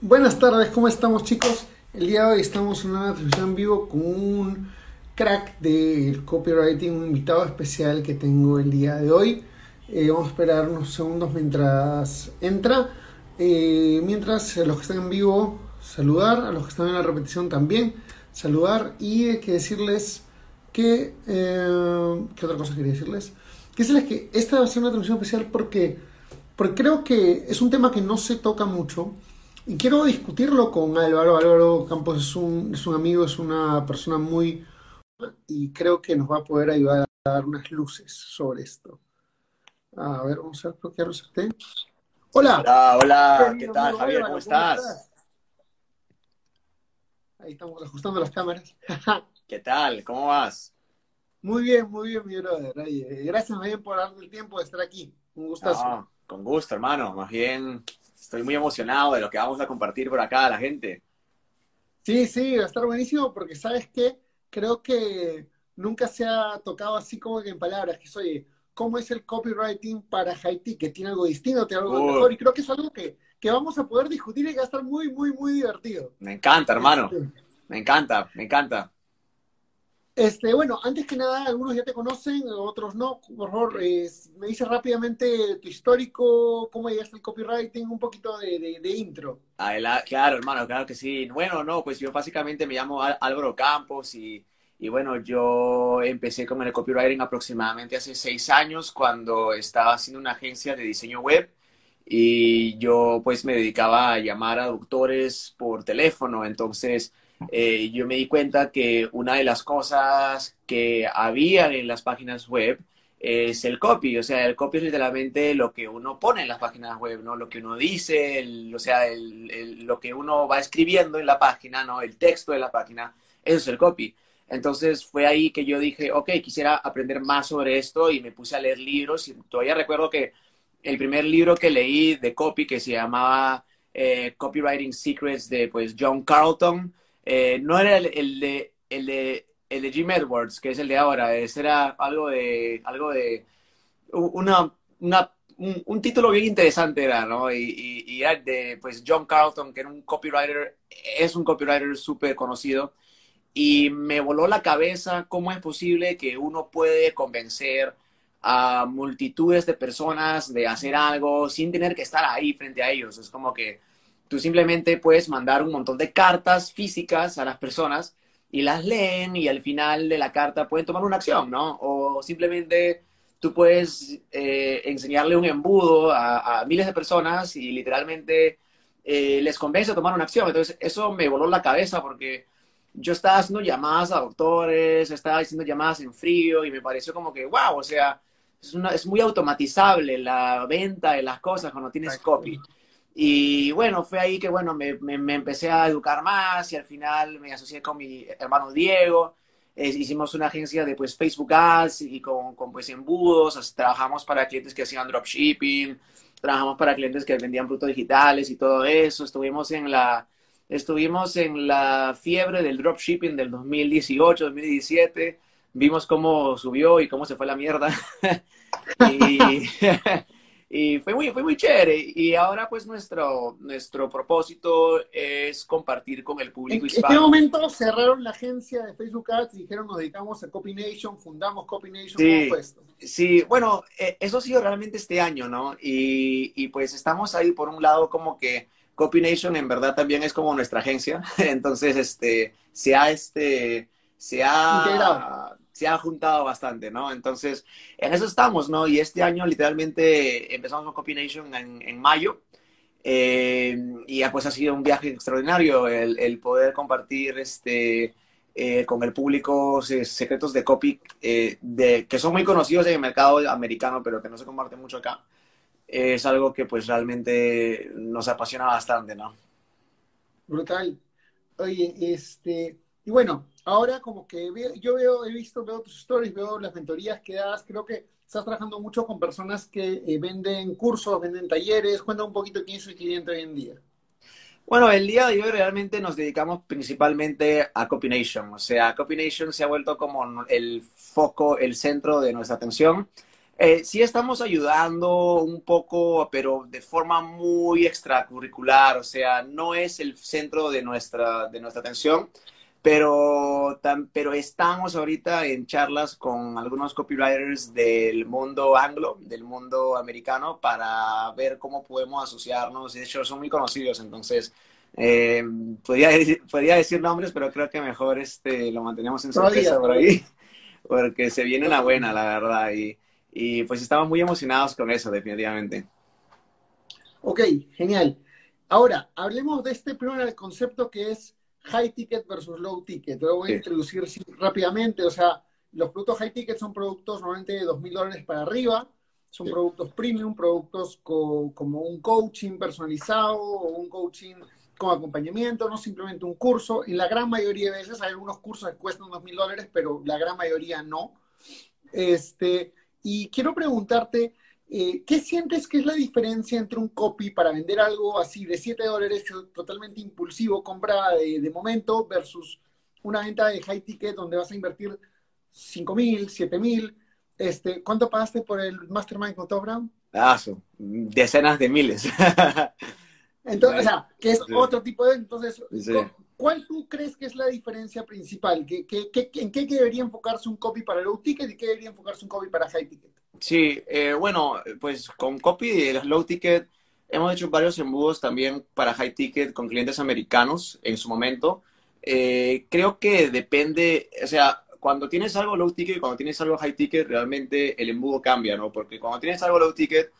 Buenas tardes, ¿cómo estamos chicos? El día de hoy estamos en una transmisión en vivo con un crack del copywriting, un invitado especial que tengo el día de hoy. Eh, vamos a esperar unos segundos mientras entra. Eh, mientras los que están en vivo, saludar, a los que están en la repetición también, saludar y hay que decirles que... Eh, ¿Qué otra cosa quería decirles? Que decirles que esta va a ser una transmisión especial porque, porque creo que es un tema que no se toca mucho y quiero discutirlo con Álvaro. Álvaro Campos es un, es un amigo, es una persona muy... y creo que nos va a poder ayudar a dar unas luces sobre esto. A ver, vamos a ver, creo que ya lo Hola. Hola, hola. ¿Qué tal, Javier? ¿Cómo, estás? Ahí estamos ajustando las cámaras. ¿Qué tal? ¿Cómo vas? Muy bien, muy bien, mi brother. gracias bien por darme el tiempo de estar aquí. Un gustazo. con gusto, hermano. Más bien estoy muy emocionado de lo que vamos a compartir por acá a la gente. Sí, sí, va a estar buenísimo porque sabes que creo que nunca se ha tocado así como que en palabras, que soy, ¿cómo es el copywriting para Haití? Que tiene algo distinto, tiene algo mejor, y creo que es algo que, que, vamos a poder discutir y que va a estar muy, muy, muy divertido. Me encanta, hermano. Este, me encanta, me encanta. Este, bueno, antes que nada, algunos ya te conocen, otros no. Por favor, me dices rápidamente tu histórico, cómo llegaste al copywriting, un poquito de, intro. claro, hermano, claro que sí. Bueno, no, pues yo básicamente me llamo Álvaro Campos y, y bueno, yo empecé con el copywriting aproximadamente hace seis años cuando estaba haciendo una agencia de diseño web y yo pues me dedicaba a llamar a doctores por teléfono. Entonces, eh, yo me di cuenta que una de las cosas que había en las páginas web es el copy, o sea, el copy es literalmente lo que uno pone en las páginas web, ¿no? Lo que uno dice, o sea, lo que uno va escribiendo en la página, ¿no? El texto de la página, eso es el copy. Entonces fue ahí que yo dije, ok, quisiera aprender más sobre esto y me puse a leer libros y todavía recuerdo que el primer libro que leí de copy que se llamaba eh, Copywriting Secrets de pues John Carlton, eh, no era el, de, el, de, el de Jim Edwards, que es el de ahora, era algo de, algo de, una, una un, título bien interesante era, ¿no? Y, de, pues, John Carlton, que era un copywriter, es un copywriter súper conocido, y me voló la cabeza cómo es posible que uno puede convencer a multitudes de personas de hacer algo sin tener que estar ahí frente a ellos. Es como que Tú simplemente puedes mandar un montón de cartas físicas a las personas y las leen y al final de la carta pueden tomar una acción, ¿no? O simplemente tú puedes eh, enseñarle un embudo a, miles de personas y literalmente eh, les convence a tomar una acción. Entonces, eso me voló la cabeza porque yo estaba haciendo llamadas a doctores, estaba haciendo llamadas en frío y me pareció como que, wow, o sea, es, una, es muy automatizable la venta de las cosas cuando tienes copy. Y bueno, fue ahí que bueno, me, me, empecé a educar más y al final me asocié con mi hermano Diego. hicimos una agencia de pues Facebook Ads y con, con pues embudos. trabajamos para clientes que hacían dropshipping, trabajamos para clientes que vendían productos digitales y todo eso. Estuvimos en la, estuvimos en la fiebre del dropshipping del 2018, 2017. Vimos cómo subió y cómo se fue la mierda. y Y fue muy, fue muy chévere. Y ahora pues nuestro, nuestro propósito es compartir con el público hispano. ¿En qué momento cerraron la agencia de Facebook Ads y dijeron nos dedicamos a Copy Nation, fundamos Copy Nation? Sí, sí bueno, eh, eso ha sido realmente este año, ¿no? Y, y pues estamos ahí por un lado como que Copy Nation en verdad también es como nuestra agencia. Entonces, este, se ha, este, se ha se ha juntado bastante, ¿no? Entonces, en eso estamos, ¿no? Y este año literalmente empezamos con Copy Nation en, mayo. Eh, y pues ha sido un viaje extraordinario el, poder compartir este, eh, con el público secretos de copy eh, de, que son muy conocidos en el mercado americano, pero que no se comparten mucho acá. Es algo que pues realmente nos apasiona bastante, ¿no? Brutal. Oye, este, y bueno, ahora como que yo veo, he visto, veo tus stories, veo las mentorías que das, creo que estás trabajando mucho con personas que eh, venden cursos, venden talleres. Cuenta un poquito quién es el cliente hoy en día. Bueno, el día de hoy realmente nos dedicamos principalmente a Copination. O sea, Copination se ha vuelto como el foco, el centro de nuestra atención. Eh, sí estamos ayudando un poco, pero de forma muy extracurricular. O sea, no es el centro de nuestra, de nuestra atención pero, pero estamos ahorita en charlas con algunos copywriters del mundo anglo, del mundo americano, para ver cómo podemos asociarnos. De hecho, son muy conocidos, entonces eh, podría, podría, decir nombres, pero creo que mejor este, lo mantenemos en sorpresa por ahí, porque se viene una buena, la verdad. Y, y pues estamos muy emocionados con eso, definitivamente. Ok, genial. Ahora, hablemos de este primer concepto que es high ticket versus low ticket. Lo voy a introducir rápidamente. O sea, los productos high ticket son productos normalmente de dos mil dólares para arriba. Son productos premium, productos como un coaching personalizado o un coaching con acompañamiento, no simplemente un curso. En la gran mayoría de veces hay algunos cursos que cuestan dos mil dólares, pero la gran mayoría no. Este, y quiero preguntarte, eh, ¿Qué sientes que es la diferencia entre un copy para vender algo así de 7 dólares totalmente impulsivo, compra de, momento, versus una venta de high ticket donde vas a invertir 5 mil, 7 mil? Este, ¿Cuánto pagaste por el Mastermind con Top Brown? Ah, decenas de miles. Entonces, o sea, que es otro tipo de... Entonces, ¿cuál tú crees que es la diferencia principal? ¿Qué, en qué debería enfocarse un copy para low ticket y qué debería enfocarse un copy para high ticket? Sí, eh, bueno, pues con Copy y Low Ticket hemos hecho varios embudos también para High Ticket con clientes americanos en su momento. Eh, creo que depende, o sea, cuando tienes algo low ticket cuando tienes algo high ticket, realmente el embudo cambia, ¿no? Porque cuando tienes algo low ticket,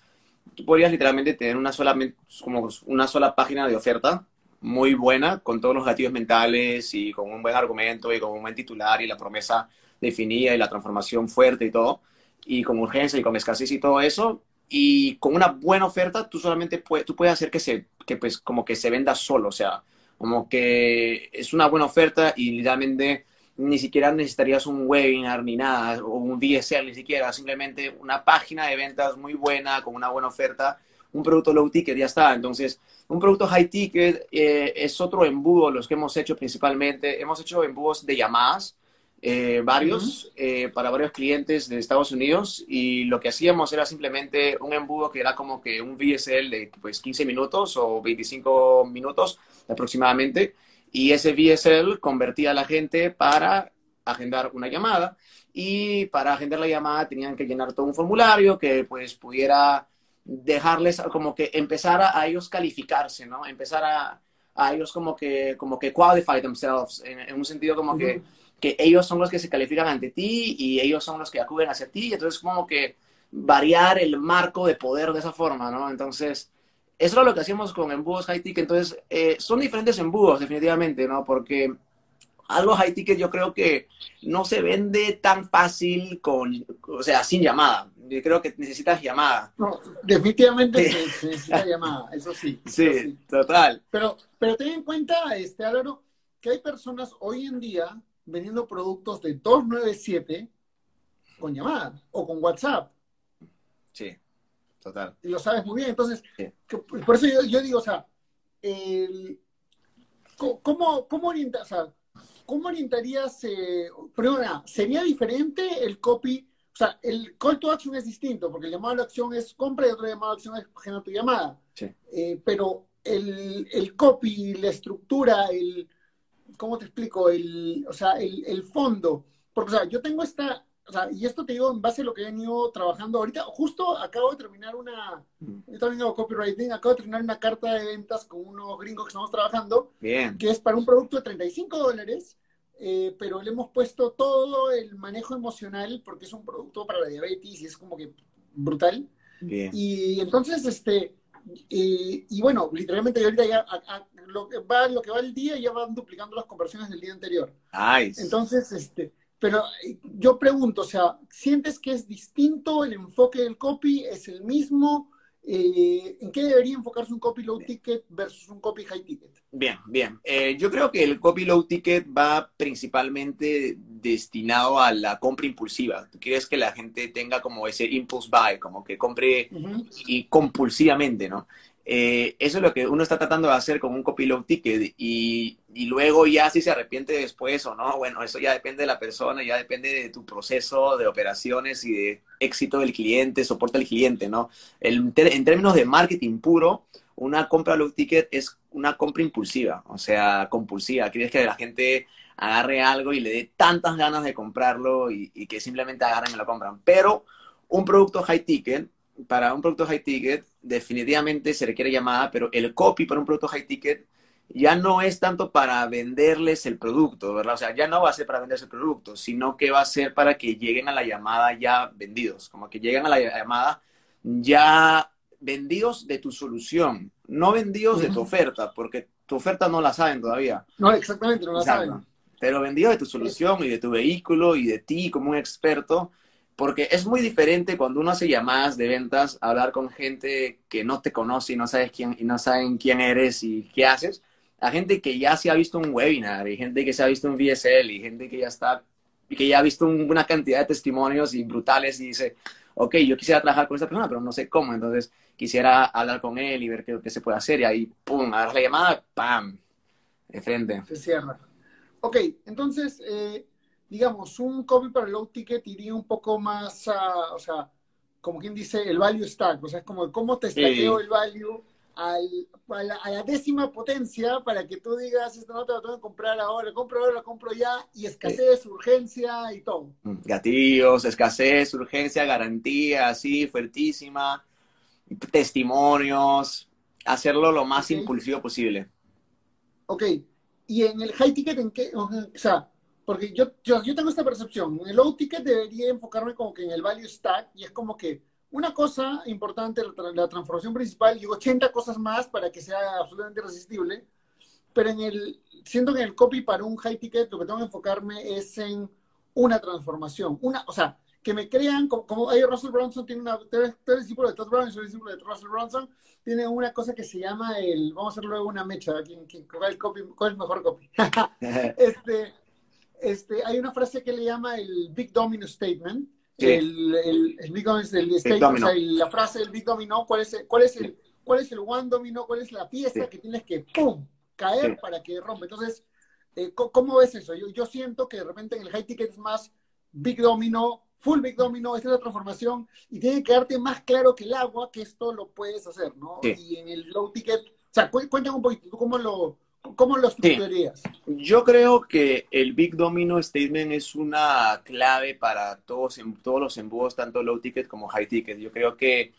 tú podrías literalmente tener una sola, como una sola página de oferta muy buena, con todos los gatillos mentales y con un buen argumento y con un buen titular y la promesa definida y la transformación fuerte y todo y con urgencia y con escasez y todo eso. Y con una buena oferta, tú solamente puedes, tú puedes hacer que se, que pues como que se venda solo, o sea, como que es una buena oferta y literalmente ni siquiera necesitarías un webinar ni nada, o un DSL ni siquiera, simplemente una página de ventas muy buena, con una buena oferta, un producto low ticket, ya está. Entonces, un producto high ticket eh, es otro embudo, los que hemos hecho principalmente. Hemos hecho embudos de llamadas, eh, varios, eh, para varios clientes de Estados Unidos y lo que hacíamos era simplemente un embudo que era como que un VSL de pues 15 minutos o 25 minutos aproximadamente y ese VSL convertía a la gente para agendar una llamada y para agendar la llamada tenían que llenar todo un formulario que pues pudiera dejarles como que empezar a, ellos calificarse, ¿no? Empezar a, a, ellos como que, como que qualify themselves, en, un sentido como que que ellos son los que se califican ante ti y ellos son los que acuden hacia ti. Entonces, como que variar el marco de poder de esa forma, ¿no? Entonces, eso es lo que hacíamos con embudos high ticket. Entonces, eh, son diferentes embudos, definitivamente, ¿no? Porque algo high ticket yo creo que no se vende tan fácil con, o sea, sin llamada. Yo creo que necesitas llamada. No, definitivamente se, necesita llamada, eso sí. Sí, total. Pero, pero ten en cuenta, este, Álvaro, que hay personas hoy en día vendiendo productos de 297 con llamada o con WhatsApp. Sí, total. Y lo sabes muy bien. Entonces, por eso yo, digo, o sea, ¿cómo, cómo, o sea, ¿cómo orientarías? Eh, primero, ¿sería diferente el copy? O sea, el call to action es distinto, porque el llamado a la acción es compra y otro llamado a acción es genera tu llamada. Sí. Eh, pero el, el copy, la estructura, el ¿cómo te explico? El, o sea, el, el, fondo. Porque, o sea, yo tengo esta, o sea, y esto te digo en base a lo que he venido trabajando ahorita. Justo acabo de terminar una, yo también hago copywriting, acabo de terminar una carta de ventas con unos gringos que estamos trabajando, Bien. que es para un producto de 35 dólares. Eh, pero le hemos puesto todo el manejo emocional porque es un producto para la diabetes y es como que brutal. Bien. Y entonces, este, y bueno, literalmente ahorita ya lo que va lo que va el día ya van duplicando las conversiones del día anterior. Entonces, este, pero eh, yo pregunto, o sea, ¿sientes que es distinto el enfoque del copy? ¿Es el mismo? eh, ¿en qué debería enfocarse un copy low ticket versus un copy high ticket? Bien, bien. Eh, yo creo que el copy low ticket va principalmente destinado a la compra impulsiva. Tú quieres que la gente tenga como ese impulse buy, como que compre y compulsivamente, ¿no? Eh, eso es lo que uno está tratando de hacer con un copy low ticket y, y, luego ya si se arrepiente después o no, bueno, eso ya depende de la persona, ya depende de tu proceso de operaciones y de éxito del cliente, soporte al cliente, ¿no? El, en términos de marketing puro, una compra low ticket es una compra impulsiva, o sea, compulsiva. Quieres que la gente agarre algo y le dé tantas ganas de comprarlo y, y que simplemente agarren y lo compran. Pero un producto high ticket para un producto high ticket definitivamente se requiere llamada, pero el copy para un producto high ticket ya no es tanto para venderles el producto, ¿verdad? O sea, ya no va a ser para venderse el producto, sino que va a ser para que lleguen a la llamada ya vendidos, como que lleguen a la llamada ya vendidos de tu solución, no vendidos de tu oferta, porque tu oferta no la saben todavía. No, exactamente, no la saben. Pero vendidos de tu solución y de tu vehículo y de ti como un experto, porque es muy diferente cuando uno hace llamadas de ventas, hablar con gente que no te conoce y no sabes quién y no saben quién eres y qué haces, a gente que ya se ha visto un webinar y gente que se ha visto un VSL y gente que ya está y que ya ha visto una cantidad de testimonios y brutales y dice, ok, yo quisiera trabajar con esta persona, pero no sé cómo, entonces quisiera hablar con él y ver qué, qué se puede hacer y ahí, pum, agarras la llamada, pam, de frente. Se cierra. Ok, entonces, eh, digamos, un copy para el low ticket iría un poco más a, o sea, como quien dice, el value stack, o sea, es como cómo te stackeo el value al, a, la, décima potencia para que tú digas, esto no te lo tengo que comprar ahora, compro ahora, lo compro ya, y escasez, urgencia y todo. Mm, gatillos, escasez, urgencia, garantía, así, fuertísima, testimonios, hacerlo lo más impulsivo posible. Ok, y en el high ticket, ¿en qué? O sea, porque yo, yo, yo, tengo esta percepción. El low ticket debería enfocarme como que en el value stack y es como que una cosa importante, la, transformación principal y 80 cosas más para que sea absolutamente irresistible. Pero en el, siento que en el copy para un high ticket lo que tengo que enfocarme es en una transformación. Una, o sea, que me crean, como, como Russell Brunson tiene una, tú eres, discípulo de Todd Brown, soy discípulo de Russell Brunson, tiene una cosa que se llama el, vamos a hacer luego una mecha, ¿quién, quién, cuál, el copy, ¿cuál es el mejor copy? este, este, hay una frase que le llama el Big Domino Statement. El, el, Big Domino, el statement, o sea, la frase del Big Domino, ¿cuál es, el, cuál, es el, ¿cuál es el One Domino? ¿Cuál es la pieza que tienes que, ¡pum!, caer para que rompa. Entonces, eh, ¿cómo ves eso? Yo, yo siento que de repente en el high ticket es más Big Domino, full Big Domino, esta es la transformación, y tiene que quedarte más claro que el agua que esto lo puedes hacer, ¿no? Y en el low ticket, o sea, cuéntame un poquito, ¿tú cómo lo, ¿Cómo lo estructurarías? Yo creo que el Big Domino Statement es una clave para todos, todos los embudos, tanto low ticket como high ticket. Yo creo que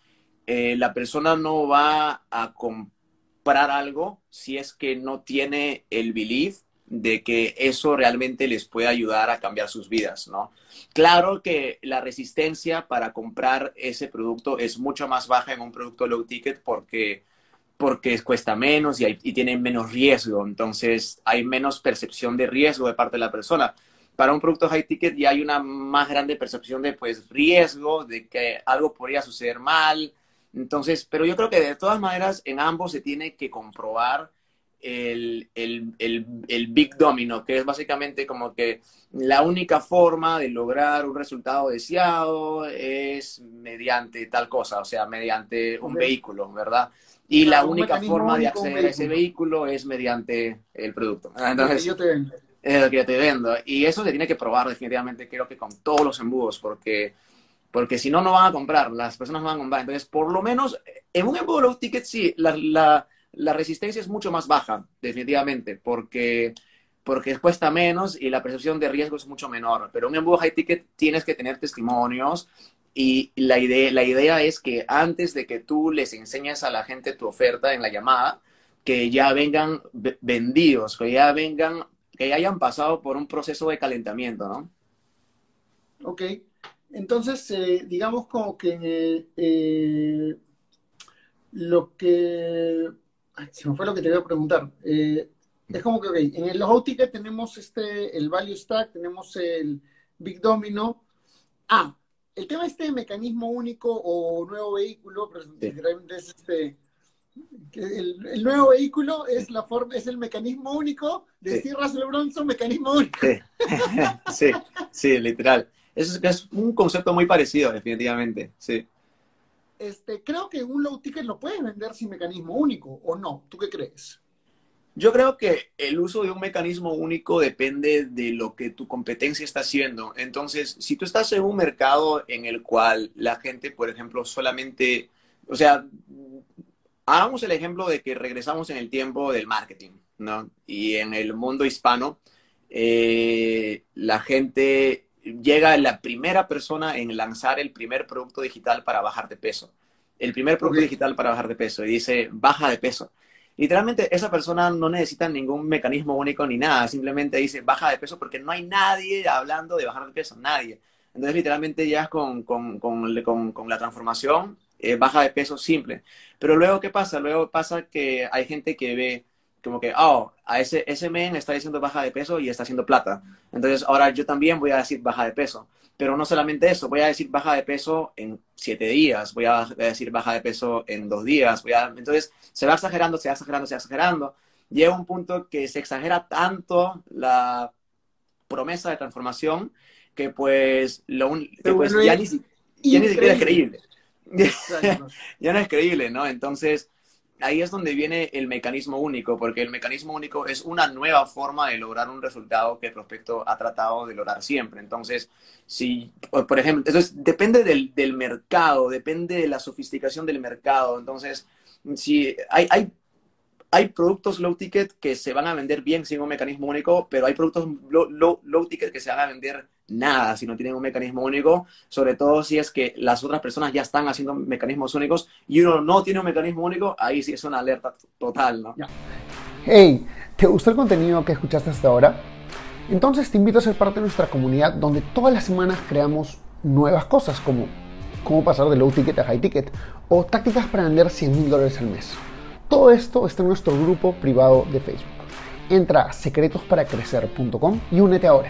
eh, la persona no va a comprar algo si es que no tiene el belief de que eso realmente les puede ayudar a cambiar sus vidas, ¿no? Claro que la resistencia para comprar ese producto es mucho más baja en un producto low ticket porque porque cuesta menos y, y tiene menos riesgo, entonces hay menos percepción de riesgo de parte de la persona. Para un producto high ticket ya hay una más grande percepción de pues riesgo, de que algo podría suceder mal. Entonces, pero yo creo que de todas maneras en ambos se tiene que comprobar el, el, el, el, Big Domino, que es básicamente como que la única forma de lograr un resultado deseado es mediante tal cosa, o sea, mediante un vehículo, ¿verdad? Y la única forma de acceder a ese vehículo es mediante el producto. Entonces, yo te vendo. Es lo que yo te vendo. Y eso se tiene que probar definitivamente, creo que con todos los embudos, porque, porque si no, no van a comprar, las personas no van a comprar. Entonces, por lo menos, en un embudo low ticket sí, la, la, la resistencia es mucho más baja, definitivamente, porque porque cuesta menos y la percepción de riesgo es mucho menor. Pero un embudo high ticket tienes que tener testimonios y la idea, la idea es que antes de que tú les enseñes a la gente tu oferta en la llamada, que ya vengan vendidos, que ya vengan, que ya hayan pasado por un proceso de calentamiento, ¿no? Ok. Entonces, eh, digamos como que eh, lo que... se me fue lo que te iba a preguntar. Eh, es como que, ok, en el low ticket tenemos este, el value stack, tenemos el big domino. Ah, el tema este de mecanismo único o nuevo vehículo, pero es este, el, nuevo vehículo es la forma, es el mecanismo único de decir Russell Bronson, mecanismo único. Sí, sí, literal. Es, es un concepto muy parecido, definitivamente, sí. Este, creo que un low ticket lo puedes vender sin mecanismo único, ¿o no? ¿Tú qué crees? Yo creo que el uso de un mecanismo único depende de lo que tu competencia está haciendo. Entonces, si tú estás en un mercado en el cual la gente, por ejemplo, solamente, o sea, hagamos el ejemplo de que regresamos en el tiempo del marketing, ¿no? Y en el mundo hispano, eh, la gente llega la primera persona en lanzar el primer producto digital para bajar de peso. El primer producto digital para bajar de peso. Y dice, baja de peso. Literalmente esa persona no necesita ningún mecanismo único ni nada. Simplemente dice, baja de peso porque no hay nadie hablando de bajar de peso. Nadie. Entonces literalmente ya con, con, con, con la transformación eh, baja de peso simple. Pero luego, ¿qué pasa? Luego pasa que hay gente que ve como que, oh, a ese, ese men está diciendo baja de peso y está haciendo plata. Entonces, ahora yo también voy a decir baja de peso. Pero no solamente eso, voy a decir baja de peso en siete días, voy a decir baja de peso en dos días. Voy a... Entonces, se va exagerando, se va exagerando, se va exagerando. Llega un punto que se exagera tanto la promesa de transformación que pues, lo pues ya, ni, ya ni siquiera es creíble. ya no es creíble, ¿no? Entonces, ahí es donde viene el mecanismo único, porque el mecanismo único es una nueva forma de lograr un resultado que el prospecto ha tratado de lograr siempre. Entonces, si, por ejemplo, entonces depende del, del mercado, depende de la sofisticación del mercado. Entonces, si hay, hay hay productos low ticket que se van a vender bien sin un mecanismo único, pero hay productos low, low, ticket que se van a vender nada si no tienen un mecanismo único, sobre todo si es que las otras personas ya están haciendo mecanismos únicos y uno no tiene un mecanismo único, ahí sí es una alerta total, ¿no? Hey, ¿te gustó el contenido que escuchaste hasta ahora? Entonces te invito a ser parte de nuestra comunidad donde todas las semanas creamos nuevas cosas como cómo pasar de low ticket a high ticket o tácticas para vender 100 mil dólares al mes. Todo esto está en nuestro grupo privado de Facebook. Entra a secretosparacrecer.com y únete ahora.